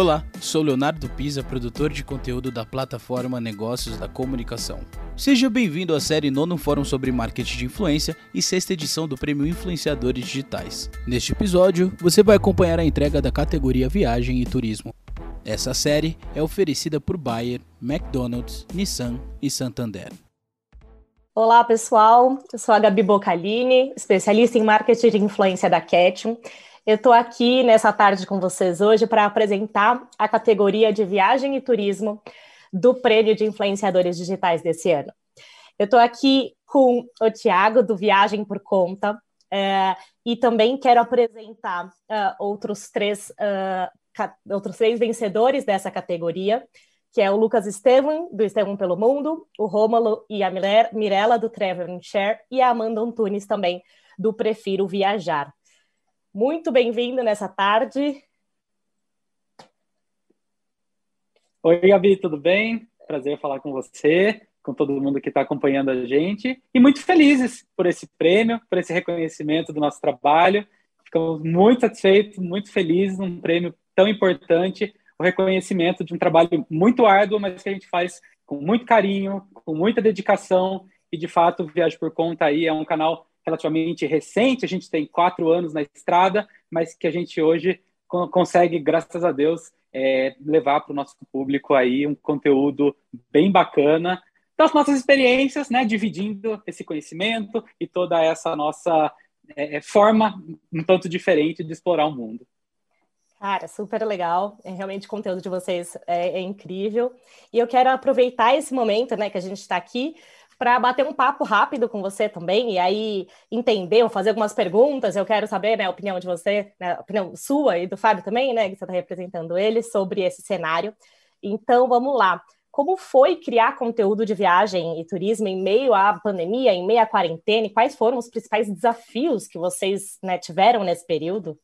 Olá, sou Leonardo Pisa, produtor de conteúdo da plataforma Negócios da Comunicação. Seja bem-vindo à série Nono Fórum sobre Marketing de Influência e sexta edição do Prêmio Influenciadores Digitais. Neste episódio, você vai acompanhar a entrega da categoria Viagem e Turismo. Essa série é oferecida por Bayer, McDonald's, Nissan e Santander. Olá, pessoal. Eu sou a Gabi Bocalini, especialista em marketing de influência da Ketchum. Eu estou aqui nessa tarde com vocês hoje para apresentar a categoria de viagem e turismo do Prêmio de Influenciadores Digitais desse ano. Eu estou aqui com o Tiago, do Viagem por Conta, é, e também quero apresentar uh, outros, três, uh, outros três vencedores dessa categoria, que é o Lucas Estevam, do Estevam pelo Mundo, o Rômulo e a Mirella, do Travel Share, e a Amanda Antunes também, do Prefiro Viajar. Muito bem-vindo nessa tarde. Oi, Gabi, tudo bem? Prazer falar com você, com todo mundo que está acompanhando a gente. E muito felizes por esse prêmio, por esse reconhecimento do nosso trabalho. Ficamos muito satisfeitos, muito felizes num prêmio tão importante, o reconhecimento de um trabalho muito árduo, mas que a gente faz com muito carinho, com muita dedicação. E, de fato, Viagem por Conta aí é um canal relativamente recente, a gente tem quatro anos na estrada, mas que a gente hoje consegue, graças a Deus, é, levar para o nosso público aí um conteúdo bem bacana das nossas experiências, né, dividindo esse conhecimento e toda essa nossa é, é forma um tanto diferente de explorar o mundo. Cara, super legal. É, realmente o conteúdo de vocês é, é incrível. E eu quero aproveitar esse momento, né, que a gente está aqui para bater um papo rápido com você também, e aí entender ou fazer algumas perguntas. Eu quero saber né, a opinião de você, né, a opinião sua e do Fábio também, né? Que você está representando ele sobre esse cenário. Então, vamos lá. Como foi criar conteúdo de viagem e turismo em meio à pandemia, em meio à quarentena? E quais foram os principais desafios que vocês né, tiveram nesse período?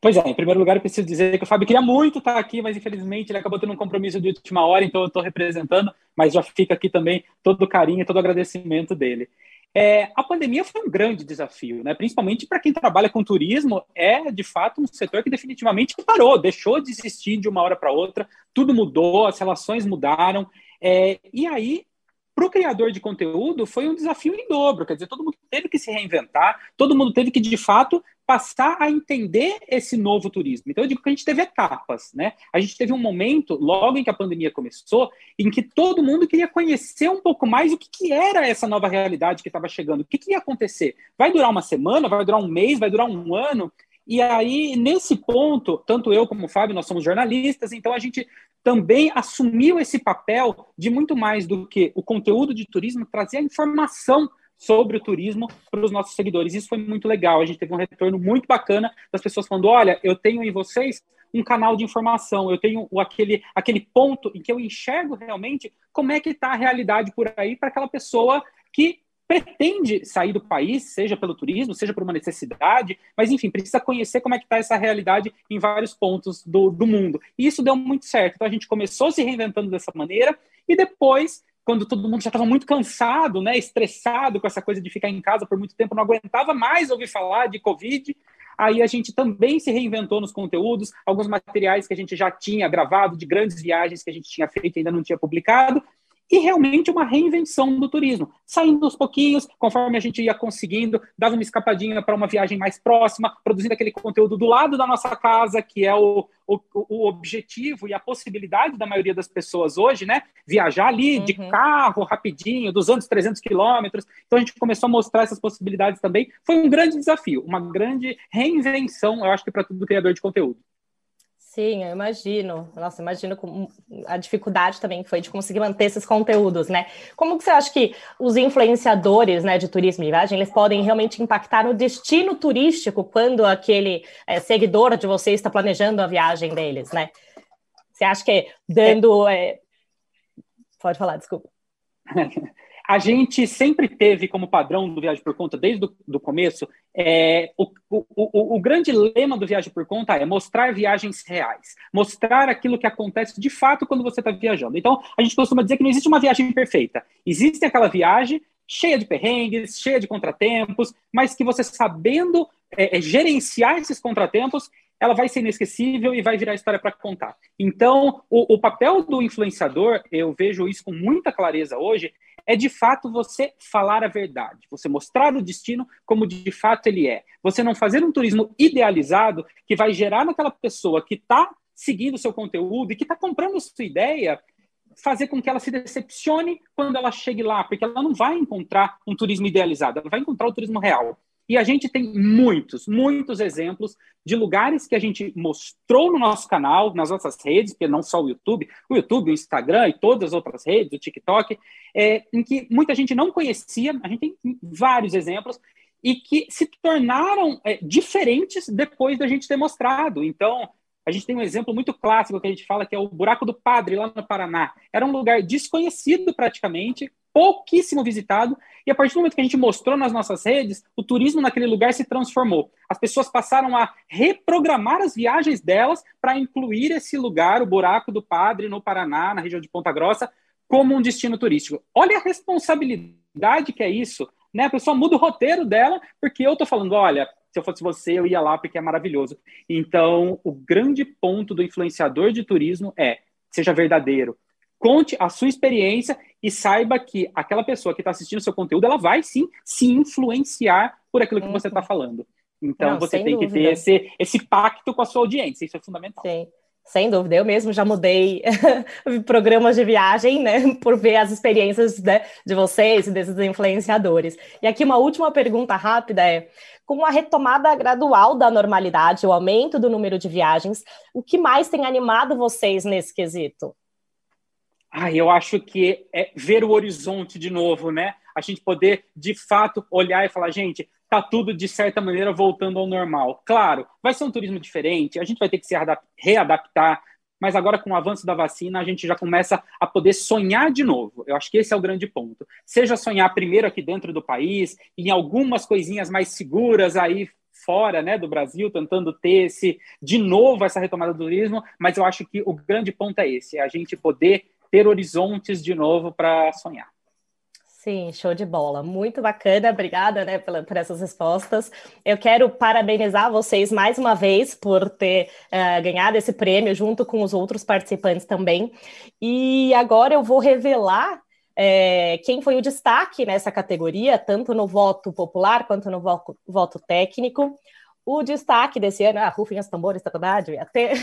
Pois é, em primeiro lugar, eu preciso dizer que o Fábio queria muito estar aqui, mas infelizmente ele acabou tendo um compromisso de última hora, então eu estou representando, mas já fica aqui também todo o carinho, todo o agradecimento dele. É, a pandemia foi um grande desafio, né? principalmente para quem trabalha com turismo, é de fato um setor que definitivamente parou, deixou de existir de uma hora para outra, tudo mudou, as relações mudaram, é, e aí para o criador de conteúdo foi um desafio em dobro, quer dizer, todo mundo teve que se reinventar, todo mundo teve que, de fato, passar a entender esse novo turismo. Então, eu digo que a gente teve etapas, né? A gente teve um momento, logo em que a pandemia começou, em que todo mundo queria conhecer um pouco mais o que, que era essa nova realidade que estava chegando, o que, que ia acontecer. Vai durar uma semana, vai durar um mês, vai durar um ano? E aí, nesse ponto, tanto eu como o Fábio, nós somos jornalistas, então a gente também assumiu esse papel de muito mais do que o conteúdo de turismo, trazer a informação sobre o turismo para os nossos seguidores. Isso foi muito legal. A gente teve um retorno muito bacana das pessoas falando: olha, eu tenho em vocês um canal de informação, eu tenho aquele, aquele ponto em que eu enxergo realmente como é que está a realidade por aí para aquela pessoa que pretende sair do país, seja pelo turismo, seja por uma necessidade, mas enfim, precisa conhecer como é que está essa realidade em vários pontos do, do mundo. E isso deu muito certo. Então a gente começou se reinventando dessa maneira e depois quando todo mundo já estava muito cansado, né, estressado com essa coisa de ficar em casa por muito tempo, não aguentava mais ouvir falar de Covid. Aí a gente também se reinventou nos conteúdos, alguns materiais que a gente já tinha gravado de grandes viagens que a gente tinha feito e ainda não tinha publicado, e realmente uma reinvenção do turismo, saindo aos pouquinhos, conforme a gente ia conseguindo, dava uma escapadinha para uma viagem mais próxima, produzindo aquele conteúdo do lado da nossa casa, que é o, o, o objetivo e a possibilidade da maioria das pessoas hoje, né? Viajar ali uhum. de carro, rapidinho, 200, 300 quilômetros. Então a gente começou a mostrar essas possibilidades também. Foi um grande desafio, uma grande reinvenção, eu acho que para todo criador de conteúdo. Sim, eu imagino. Nossa, imagino a dificuldade também que foi de conseguir manter esses conteúdos, né? Como que você acha que os influenciadores né, de turismo e viagem, eles podem realmente impactar no destino turístico quando aquele é, seguidor de você está planejando a viagem deles, né? Você acha que dando... É... Pode falar, desculpa. a gente sempre teve como padrão do Viagem por Conta, desde o começo, é, o, o, o, o, grande lema do Viagem por Conta é mostrar viagens reais, mostrar aquilo que acontece de fato quando você está viajando. Então, a gente costuma dizer que não existe uma viagem perfeita. Existe aquela viagem cheia de perrengues, cheia de contratempos, mas que você sabendo é, é, gerenciar esses contratempos, ela vai ser inesquecível e vai virar história para contar. Então, o, o, papel do influenciador, eu vejo isso com muita clareza hoje, é de fato você falar a verdade, você mostrar o destino como de fato ele é. Você não fazer um turismo idealizado que vai gerar naquela pessoa que está seguindo o seu conteúdo e que está comprando sua ideia, fazer com que ela se decepcione quando ela chegue lá, porque ela não vai encontrar um turismo idealizado, ela vai encontrar o turismo real. E a gente tem muitos, muitos exemplos de lugares que a gente mostrou no nosso canal, nas nossas redes, porque não só o YouTube, o YouTube, o Instagram e todas as outras redes, o TikTok, é, em que muita gente não conhecia, a gente tem vários exemplos, e que se tornaram é, diferentes depois da gente ter mostrado. Então, a gente tem um exemplo muito clássico que a gente fala que é o Buraco do Padre, lá no Paraná. Era um lugar desconhecido praticamente, pouquíssimo visitado, e a partir do momento que a gente mostrou nas nossas redes, o turismo naquele lugar se transformou. As pessoas passaram a reprogramar as viagens delas para incluir esse lugar, o Buraco do Padre, no Paraná, na região de Ponta Grossa, como um destino turístico. Olha a responsabilidade que é isso. Né? A pessoa muda o roteiro dela, porque eu estou falando, olha, se eu fosse você, eu ia lá porque é maravilhoso. Então, o grande ponto do influenciador de turismo é seja verdadeiro. Conte a sua experiência e saiba que aquela pessoa que está assistindo seu conteúdo, ela vai sim se influenciar por aquilo que uhum. você está falando. Então, Não, você tem dúvida. que ter esse, esse pacto com a sua audiência, isso é fundamental. Sim. Sem dúvida, eu mesmo já mudei programas de viagem, né, por ver as experiências né, de vocês e desses influenciadores. E aqui uma última pergunta rápida é: com a retomada gradual da normalidade, o aumento do número de viagens, o que mais tem animado vocês nesse quesito? Ah, eu acho que é ver o horizonte de novo, né? A gente poder, de fato, olhar e falar, gente, tá tudo, de certa maneira, voltando ao normal. Claro, vai ser um turismo diferente, a gente vai ter que se readaptar, mas agora com o avanço da vacina, a gente já começa a poder sonhar de novo. Eu acho que esse é o grande ponto. Seja sonhar primeiro aqui dentro do país, em algumas coisinhas mais seguras aí fora né, do Brasil, tentando ter esse, de novo essa retomada do turismo, mas eu acho que o grande ponto é esse, é a gente poder ter horizontes de novo para sonhar. Sim, show de bola. Muito bacana, obrigada né, por, por essas respostas. Eu quero parabenizar vocês mais uma vez por ter uh, ganhado esse prêmio junto com os outros participantes também. E agora eu vou revelar é, quem foi o destaque nessa categoria, tanto no voto popular quanto no voto, voto técnico. O destaque desse ano, ah, rufem as tambores, tá verdade? Até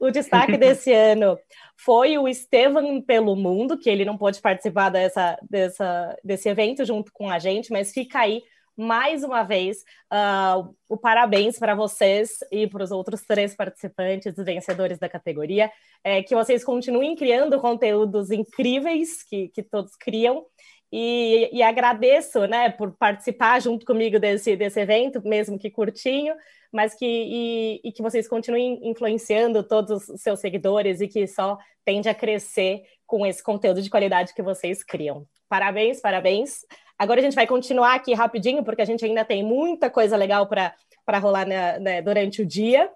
o destaque desse ano foi o Estevam pelo Mundo, que ele não pôde participar dessa, dessa, desse evento junto com a gente, mas fica aí mais uma vez uh, o parabéns para vocês e para os outros três participantes vencedores da categoria. É, que vocês continuem criando conteúdos incríveis que, que todos criam e, e, agradeço, né, por participar junto comigo desse, desse evento, mesmo que curtinho, mas que e, e, que vocês continuem influenciando todos os seus seguidores e que só tende a crescer com esse conteúdo de qualidade que vocês criam. Parabéns, parabéns. Agora a gente vai continuar aqui rapidinho, porque a gente ainda tem muita coisa legal para rolar né, né, durante o dia.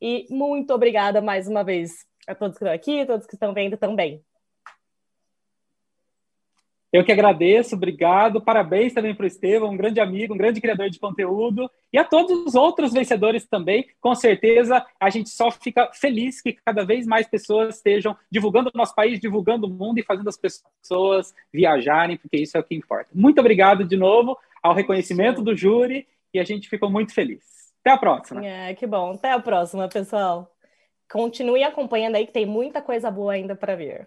E muito obrigada mais uma vez a todos que estão aqui, todos que estão vendo também. Eu que agradeço, obrigado. Parabéns também para o Estevam, um grande amigo, um grande criador de conteúdo. E a todos os outros vencedores também. Com certeza, a gente só fica feliz que cada vez mais pessoas estejam divulgando o nosso país, divulgando o mundo e fazendo as pessoas viajarem, porque isso é o que importa. Muito obrigado de novo ao reconhecimento do júri e a gente ficou muito feliz. Até a próxima. É, que bom. Até a próxima, pessoal. Continue acompanhando aí que tem muita coisa boa ainda para vir.